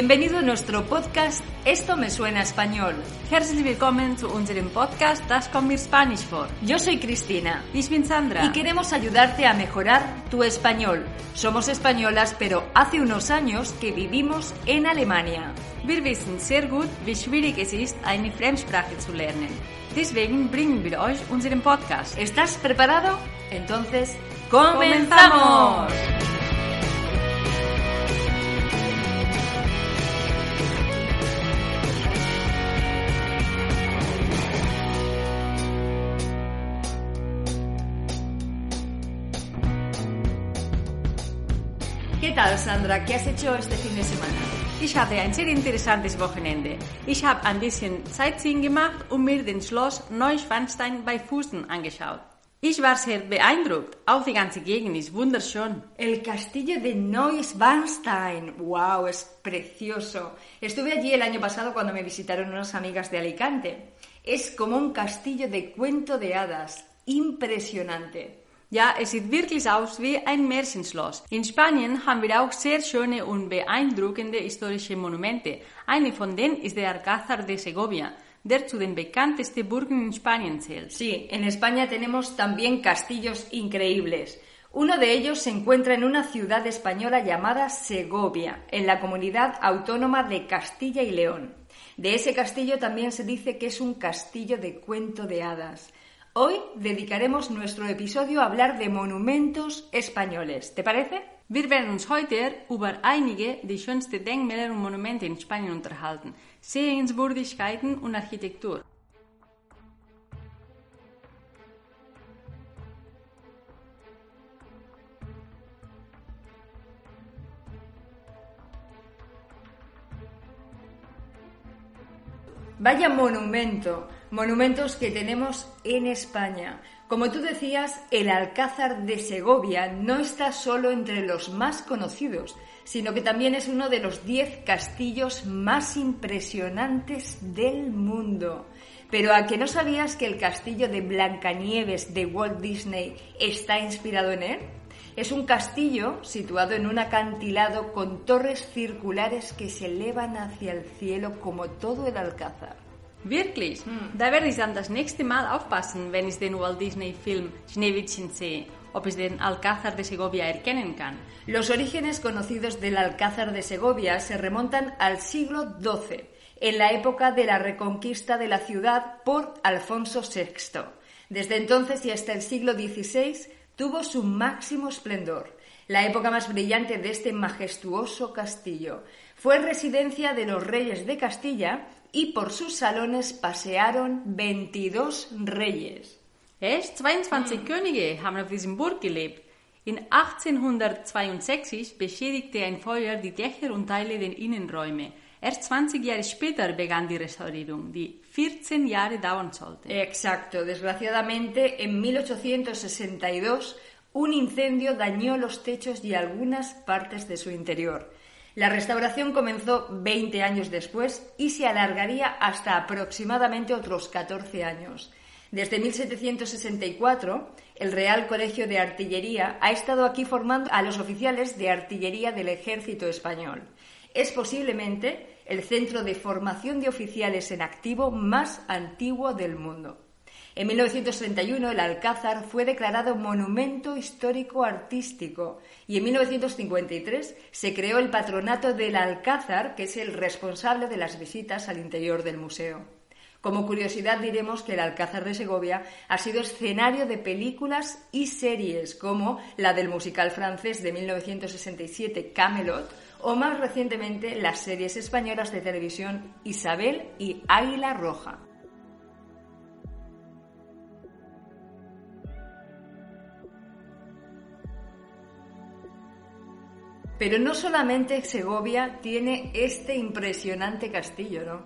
Bienvenido a nuestro podcast Esto me suena español. Herzlich willkommen zu unserem Podcast Das kommt mir Spanisch vor. Yo soy Cristina. Ich bin Sandra. Y queremos ayudarte a mejorar tu español. Somos españolas, pero hace unos años que vivimos en Alemania. Wir wissen sehr gut, wie schwierig es ist, eine Fremdsprache zu lernen. Deswegen bringen wir euch unseren Podcast. ¿Estás preparado? Entonces, ¡comenzamos! Tal, Sandra? ¿Qué has hecho este fin de semana? Ich hatte ein sehr interessantes Wochenende. Ich habe ein bisschen Sightseeing gemacht und mir den Schloss Neuschwanstein bei Fußen angeschaut. Ich war sehr beeindruckt. Auch die ganze Gegend ist wunderschön. El castillo de Neuschwanstein. ¡Wow! Es precioso. Estuve allí el año pasado cuando me visitaron unas amigas de Alicante. Es como un castillo de cuento de hadas. Impresionante. Ja, es sieht wirklich aus wie ein Märchenschloss. In Spanien haben wir auch sehr schöne und beeindruckende historische Monumente. Eine von denen ist der Alcázar de Segovia, der zu den bekanntesten Burgen in Spanien zählt. Sí, en España tenemos también castillos increíbles. Uno de ellos se encuentra en una ciudad española llamada Segovia, en la comunidad autónoma de Castilla y León. De ese castillo también se dice que es un castillo de cuento de hadas. Hoy dedicaremos nuestro episodio a hablar de monumentos españoles. ¿Te parece? Wir werden uns heute über einige der schönsten Denkmäler und Monumente in Spanien unterhalten, Sehenswürdigkeiten und Architektur. Vaya monumento, monumentos que tenemos en España. Como tú decías, el Alcázar de Segovia no está solo entre los más conocidos, sino que también es uno de los diez castillos más impresionantes del mundo. Pero ¿a que no sabías que el castillo de Blancanieves de Walt Disney está inspirado en él? Es un castillo situado en un acantilado con torres circulares que se elevan hacia el cielo como todo el Alcázar. Wirklich? Da werde ich dann das nächste Mal aufpassen, wenn ich den Walt Disney Film Schneewittchen sehe, ob ich den Alcázar de Segovia erkennen kann. Los orígenes conocidos del Alcázar de Segovia se remontan al siglo XII, en la época de la reconquista de la ciudad por Alfonso VI. Desde entonces y hasta el siglo XVI tuvo su máximo esplendor. La época más brillante de este majestuoso castillo fue residencia de los reyes de Castilla y por sus salones pasearon 22 reyes. Echt? 22 Könige haben auf diesem Burg gelebt. In 1862 beschädigte ein Feuer die Dächer und Teile der Innenräume. Erst 20 Jahre später begann die Restaurierung, die 14 Jahre dauern sollte. Exacto. Desgraciadamente, en 1862, un incendio dañó los techos y algunas partes de su interior. La restauración comenzó 20 años después y se alargaría hasta aproximadamente otros 14 años. Desde 1764, el Real Colegio de Artillería ha estado aquí formando a los oficiales de artillería del ejército español. Es posiblemente el centro de formación de oficiales en activo más antiguo del mundo. En 1931 el Alcázar fue declarado Monumento Histórico Artístico y en 1953 se creó el Patronato del Alcázar, que es el responsable de las visitas al interior del museo. Como curiosidad diremos que el Alcázar de Segovia ha sido escenario de películas y series como la del musical francés de 1967 Camelot o más recientemente las series españolas de televisión Isabel y Águila Roja. Pero no solamente Segovia tiene este impresionante castillo, ¿no?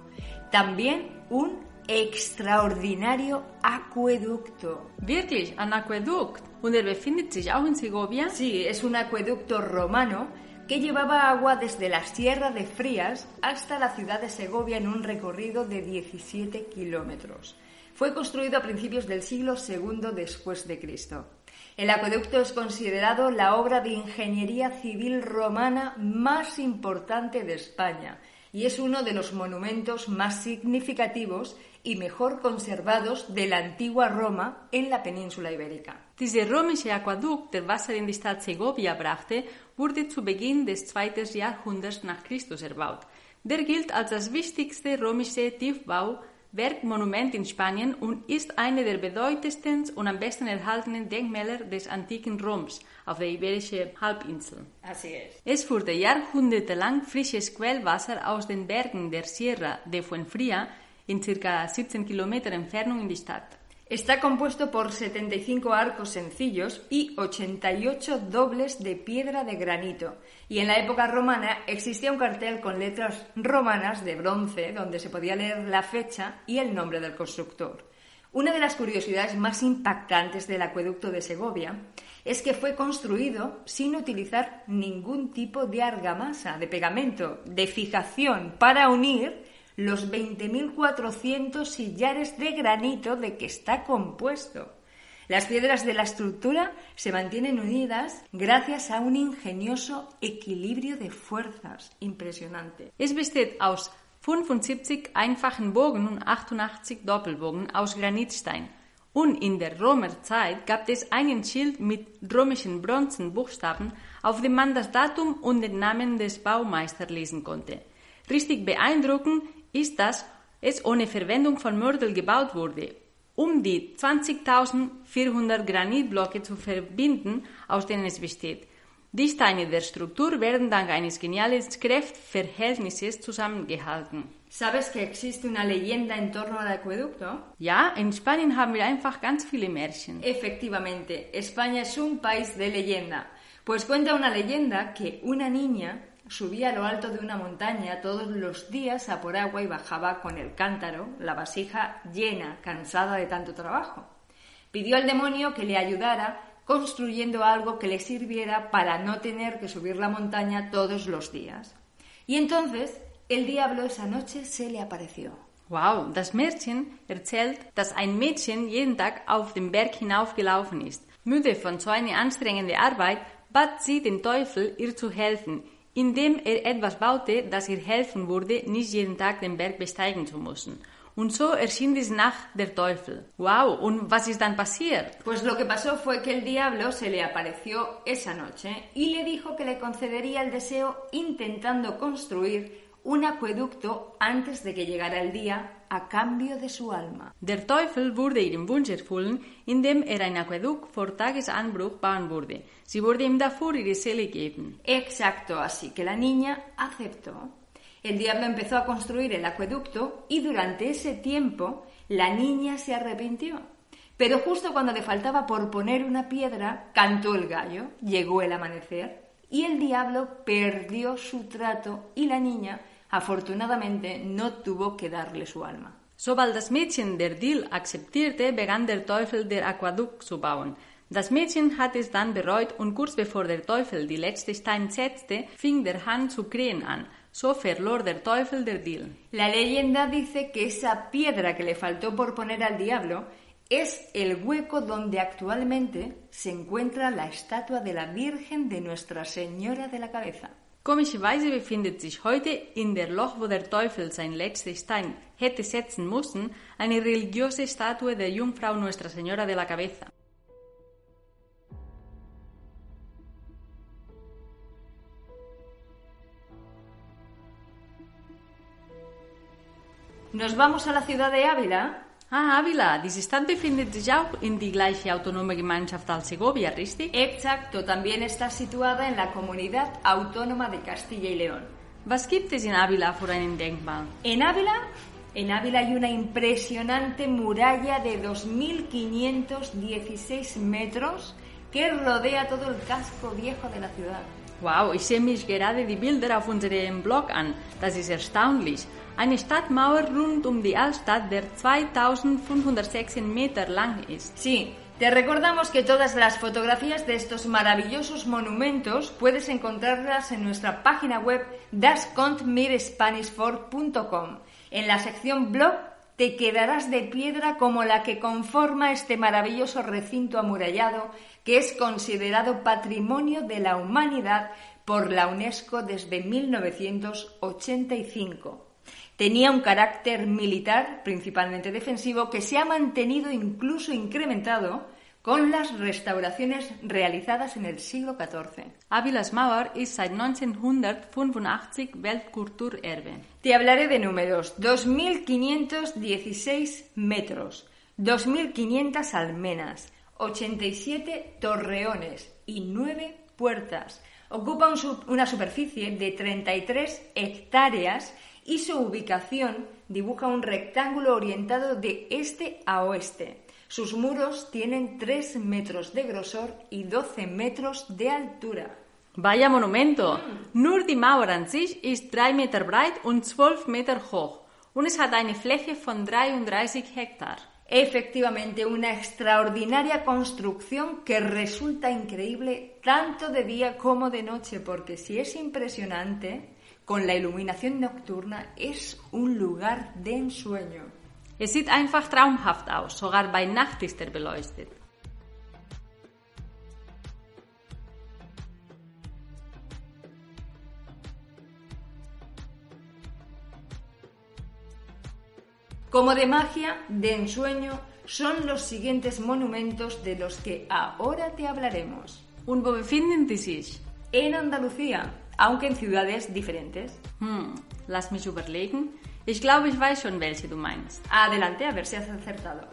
También un extraordinario acueducto. Wirklich, ein Aquädukt. Und er befindet sich auch in Segovia? Sí, es un acueducto romano que llevaba agua desde la Sierra de Frías hasta la ciudad de Segovia en un recorrido de 17 kilómetros. Fue construido a principios del siglo II después de Cristo. El acueducto es considerado la obra de ingeniería civil romana más importante de España y es uno de los monumentos más significativos y mejor conservados de la antigua Roma en la península ibérica. Dieser römische Aquädukt, der Wasser in die Stadt Segovia brachte, wurde zu Beginn des zweiten Jahrhunderts nach Christus erbaut. Der gilt als das wichtigste römische Tiefbau Werkmonument in Spanien und ist eine der bedeutendsten und am besten erhaltenen Denkmäler des antiken Roms auf der iberischen Halbinsel. Es. Führte jahrhundertelang frisches Quellwasser aus den Bergen der Sierra de Fuenfría in circa 17 Kilometer Entfernung in die Stadt. Está compuesto por 75 arcos sencillos y 88 dobles de piedra de granito. Y en la época romana existía un cartel con letras romanas de bronce donde se podía leer la fecha y el nombre del constructor. Una de las curiosidades más impactantes del acueducto de Segovia es que fue construido sin utilizar ningún tipo de argamasa, de pegamento, de fijación para unir los 20.400 sillares de granito de que está compuesto. Las piedras de la estructura se mantienen unidas gracias a un ingenioso equilibrio de fuerzas. Impresionante. Es besteht aus 75 einfachen Bogen und 88 Doppelbogen aus Granitstein. Und in der Römerzeit gab es einen Schild mit römischen Bronzenbuchstaben, auf dem man das Datum und den Namen des Baumeisters lesen konnte. Richtig beeindruckend ist, dass es ohne Verwendung von Mörtel gebaut wurde, um die 20.400 Granitblöcke zu verbinden, aus denen es besteht. Die Steine der Struktur werden dank eines genialen Kräftverhältnisses zusammengehalten. ¿Sabes que existe una leyenda en torno al acueducto? Ja, in Spanien haben wir einfach ganz viele Märchen. Efectivamente, España es un país de leyenda. Pues cuenta una leyenda que una niña subía a lo alto de una montaña todos los días a por agua y bajaba con el cántaro, la vasija llena, cansada de tanto trabajo. Pidió al demonio que le ayudara construyendo algo que le sirviera para no tener que subir la montaña todos los días. Y entonces el diablo esa noche se le apareció. Wow, das Märchen erzählt, dass ein Mädchen jeden Tag auf den Berg hinaufgelaufen ist. Müde von so einer anstrengenden Arbeit bat sie den Teufel, ihr zu helfen, indem er etwas baute, das ihr helfen würde, nicht jeden Tag den Berg besteigen zu müssen. Und so erschien diese Nacht der Teufel. Wow, und was ist dann passiert? Pues lo que pasó fue que el diablo se le apareció esa noche y le dijo que le concedería el deseo intentando construir un acueducto antes de que llegara el día a cambio de su alma. Der Teufel wurde ihrem Wunsch erfüllen, indem er ein Aquädukt vor Tagesanbruch bauen würde. Sie wurde ihm dafür ihre Seele geben. Exacto, así que la niña aceptó. El diablo empezó a construir el acueducto y durante ese tiempo la niña se arrepintió. Pero justo cuando le faltaba por poner una piedra, cantó el gallo, llegó el amanecer y el diablo perdió su trato y la niña afortunadamente no tuvo que darle su alma. Sobald das Mädchen der Deal akzeptierte, begann der Teufel der Aquädukt zu bauen. Das Mädchen hat es dann bereut und kurz bevor der Teufel die letzte Stein setzte, fing der Hahn zu krähen an. So verlor der Teufel der Deal. La leyenda dice que esa piedra que le faltó por poner al diablo es el hueco donde actualmente se encuentra la estatua de la Virgen de Nuestra Señora de la Cabeza. Komischerweise befindet sich heute in der Loch, wo der Teufel sein letztes Stein hätte setzen müssen, eine religiöse Statue der Jungfrau Nuestra Señora de la Cabeza. Nos vamos a la ciudad de Ávila. Ah, Ávila, diese Stadt befindet sich auch in die gleiche autonome Gemeinschaft als Segovia, richtig? Exacto, también está situada en la comunidad autónoma de Castilla y León. Was gibt es in Ávila für einen Denkmal? En Ávila, en Ávila hay una impresionante muralla de 2.516 metros que rodea todo el casco viejo de la ciudad. Wow, ich sehe mich gerade die Bilder auf unserem Blog an. Das ist erstaunlich. Eine Stadtmauer rund um die Altstadt, der 2516 Meter lang ist. Sí, te recordamos que todas las fotografías de estos maravillosos monumentos puedes encontrarlas en nuestra página web dascontmirspanish4.com. En la sección blog te quedarás de piedra como la que conforma este maravilloso recinto amurallado que es considerado Patrimonio de la Humanidad por la UNESCO desde 1985. Tenía un carácter militar, principalmente defensivo, que se ha mantenido incluso incrementado con las restauraciones realizadas en el siglo XIV. Avilas Mauer ist seit 1985 Weltkulturerbe. Te hablaré de números. 2.516 metros, 2.500 almenas, 87 torreones y 9 puertas. Ocupa un una superficie de 33 hectáreas y su ubicación dibuja un rectángulo orientado de este a oeste. Sus muros tienen 3 metros de grosor y 12 metros de altura. Vaya Monumento! Nur die Mauer an sich ist 3 Meter breit und 12 Meter hoch. Und es hat eine Fläche von 33 Hektar. Efectivamente, una extraordinaria construcción que resulta increíble tanto de día como de noche, porque si es impresionante, con la iluminación nocturna es un lugar de ensueño. Es sieht einfach traumhaft aus, sogar bei Nacht ist er beleuchtet. Como de magia, de ensueño, son los siguientes monumentos de los que ahora te hablaremos. Wo befinden sich? En Andalucía, aunque en ciudades diferentes. Hm, lass mich überlegen. Ich glaube, ich weiß schon, welche du meinst. Adelante, a ver si has acertado.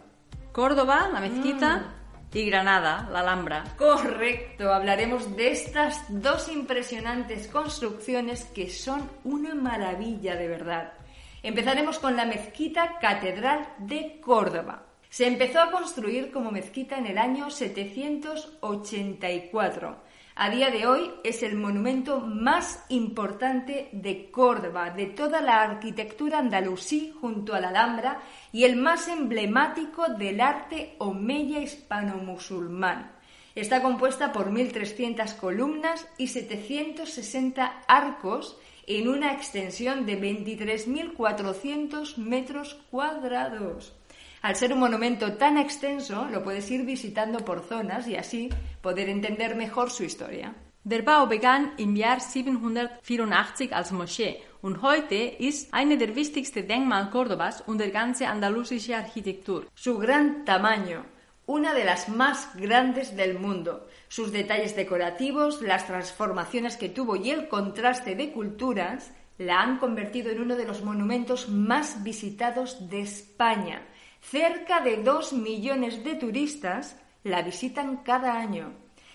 Córdoba, la mezquita, y Granada, la Alhambra. Correcto, hablaremos de estas dos impresionantes construcciones que son una maravilla de verdad. Empezaremos con la mezquita Catedral de Córdoba. Se empezó a construir como mezquita en el año 784. A día de hoy es el monumento más importante de Córdoba, de toda la arquitectura andalusí junto a la Alhambra y el más emblemático del arte omeya hispano-musulmán. Está compuesta por 1.300 columnas y 760 arcos en una extensión de 23.400 metros cuadrados. Al ser un monumento tan extenso, lo puedes ir visitando por zonas y así poder entender mejor su historia. Der Bau begann im Jahr 784 als Moschee und heute ist eine der wichtigsten Denkmale Córdobas und der ganze andalusische Architektur. Su gran tamaño, una de las más grandes del mundo, sus detalles decorativos, las transformaciones que tuvo y el contraste de culturas la han convertido en uno de los monumentos más visitados de España. Cerca de dos millones de turistas la visitan cada año.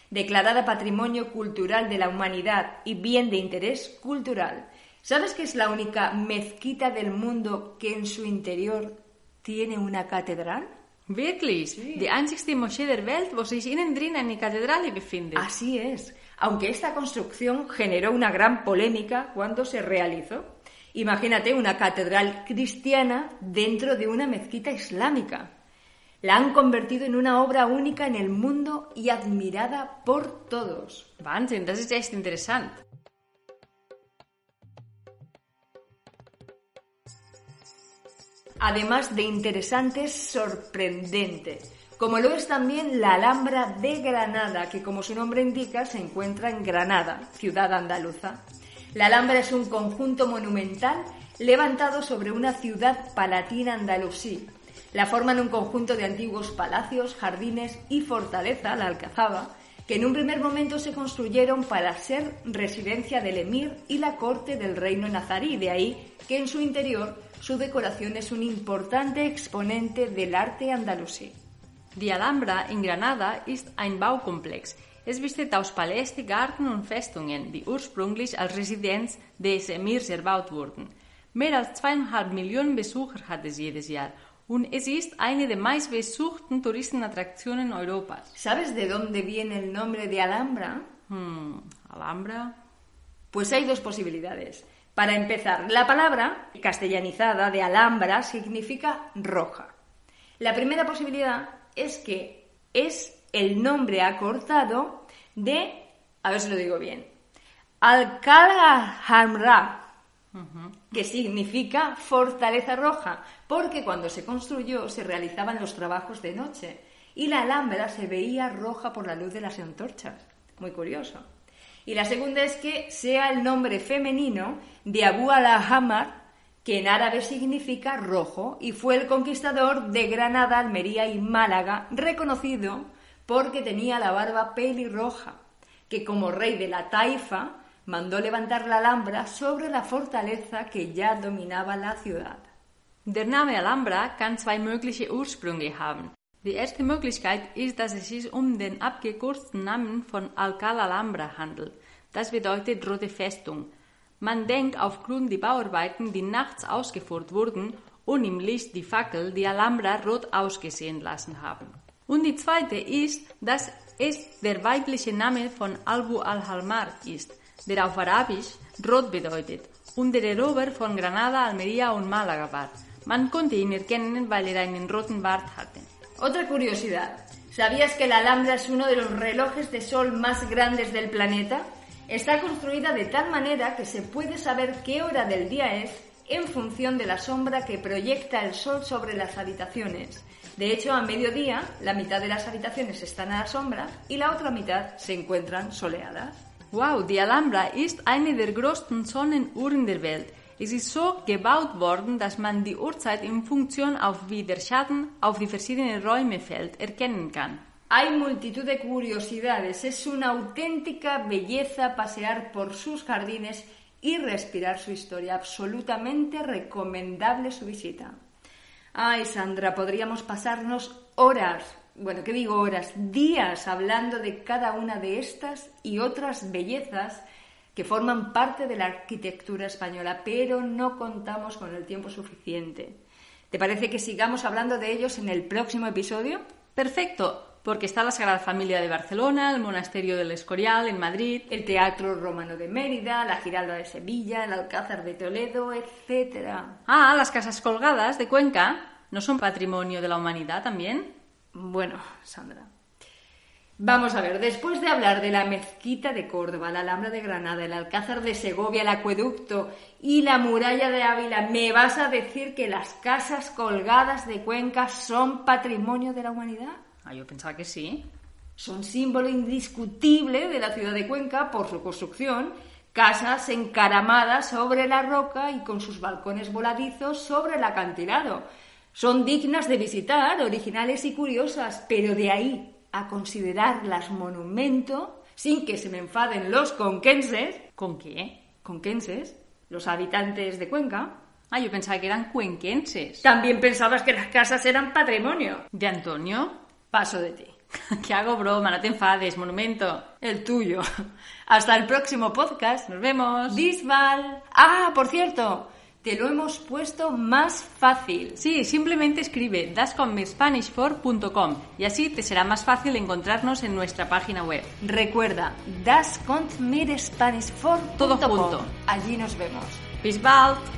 Declarada Patrimonio Cultural de la Humanidad y Bien de Interés Cultural. ¿Sabes que es la única mezquita del mundo que en su interior tiene una catedral? Wirklich? Die einzigste Moschee der Welt, wo sich innen drin eine Kathedrale befindet. Así es, aunque esta construcción generó una gran polémica cuando se realizó. Imagínate una catedral cristiana dentro de una mezquita islámica. La han convertido en una obra única en el mundo y admirada por todos. Wahnsinn, das ist echt interessant. Además de interesante, es sorprendente. Como lo es también la Alhambra de Granada, que como su nombre indica se encuentra en Granada, ciudad andaluza. La Alhambra es un conjunto monumental levantado sobre una ciudad palatina andalusí. La forman un conjunto de antiguos palacios, jardines y fortaleza, la Alcazaba, que en un primer momento se construyeron para ser residencia del emir y la corte del reino nazarí, de ahí que en su interior su decoración es un importante exponente del arte andalusí. Die Alhambra in Granada ist ein Baukomplex. Es besteht aus Paläste, Garten und Festungen, die ursprünglich als Residenz des Emirs erbaut wurden. Mehr als zweieinhalb Millionen Besucher hat es jedes Jahr und es ist eine der meistbesuchten Touristenattraktionen Europas. ¿Sabes de dónde viene el nombre de Alhambra? Hmm, Alhambra. Pues hay dos posibilidades. Para empezar, la palabra castellanizada de Alhambra significa roja. La primera posibilidad es que es el nombre acortado de, a ver si lo digo bien, Alcalá Hamra, que significa fortaleza roja, porque cuando se construyó se realizaban los trabajos de noche y la Alhambra se veía roja por la luz de las antorchas. Muy curioso. Y la segunda es que sea el nombre femenino de Abu al-Hamar, que en árabe significa rojo, y fue el conquistador de Granada, Almería y Málaga, reconocido porque tenía la barba pelirroja, que como rey de la Taifa mandó levantar la Alhambra sobre la fortaleza que ya dominaba la ciudad. Der Name Alhambra kann zwei mögliche Ursprünge haben. Die erste Möglichkeit ist, dass es sich um den abgekürzten Namen von Alcalá Alhambra handelt. Das bedeutet rote Festung. Man denkt aufgrund der Bauarbeiten, die nachts ausgeführt wurden und im Licht die Fackel die Alhambra rot ausgesehen lassen haben. Und die zweite ist, dass es der weibliche Name von Albu al-Halmar ist, der auf Arabisch rot bedeutet und der Erober von Granada, Almería und Málaga war. Man konnte ihn erkennen, weil er einen roten Bart hatte. Otra curiosidad. ¿Sabías que la Alhambra es uno de los relojes de sol más grandes del planeta? Está construida de tal manera que se puede saber qué hora del día es en función de la sombra que proyecta el sol sobre las habitaciones. De hecho, a mediodía, la mitad de las habitaciones están a la sombra y la otra mitad se encuentran soleadas. Wow, die Alhambra ist eine der größten Sonnenuhren der Welt. Es ist so gebaut worden, dass man die Uhrzeit in Funktion auf wie der Schatten auf die verschiedenen Räume fällt erkennen kann. Hay multitud de curiosidades. Es una auténtica belleza pasear por sus jardines y respirar su historia. Absolutamente recomendable su visita. Ay, Sandra, podríamos pasarnos horas, bueno, ¿qué digo horas? Días hablando de cada una de estas y otras bellezas que forman parte de la arquitectura española, pero no contamos con el tiempo suficiente. ¿Te parece que sigamos hablando de ellos en el próximo episodio? Perfecto, porque está la Sagrada Familia de Barcelona, el Monasterio del Escorial en Madrid, el Teatro Romano de Mérida, la Giralda de Sevilla, el Alcázar de Toledo, etc. Ah, las casas colgadas de Cuenca, ¿no son patrimonio de la humanidad también? Bueno, Sandra. Vamos a ver, después de hablar de la mezquita de Córdoba, la Alhambra de Granada, el Alcázar de Segovia, el acueducto y la muralla de Ávila, ¿me vas a decir que las casas colgadas de Cuenca son patrimonio de la humanidad? Ah, yo pensaba que sí. Son símbolo indiscutible de la ciudad de Cuenca por su construcción, casas encaramadas sobre la roca y con sus balcones voladizos sobre el acantilado. Son dignas de visitar, originales y curiosas, pero de ahí a considerarlas monumento sin que se me enfaden los conquenses. ¿Con qué? Conquenses, los habitantes de Cuenca. Ah, yo pensaba que eran cuenquenses. También pensabas que las casas eran patrimonio. ¿De Antonio? Paso de ti. ¿Qué hago broma? No te enfades, monumento. El tuyo. Hasta el próximo podcast. Nos vemos. Bisbal. Ah, por cierto, te lo hemos puesto más fácil. Sí, simplemente escribe dascommespanishfor.com y así te será más fácil encontrarnos en nuestra página web. Recuerda, dascontmirspanishfor.com. Todo junto. Allí nos vemos. Bald.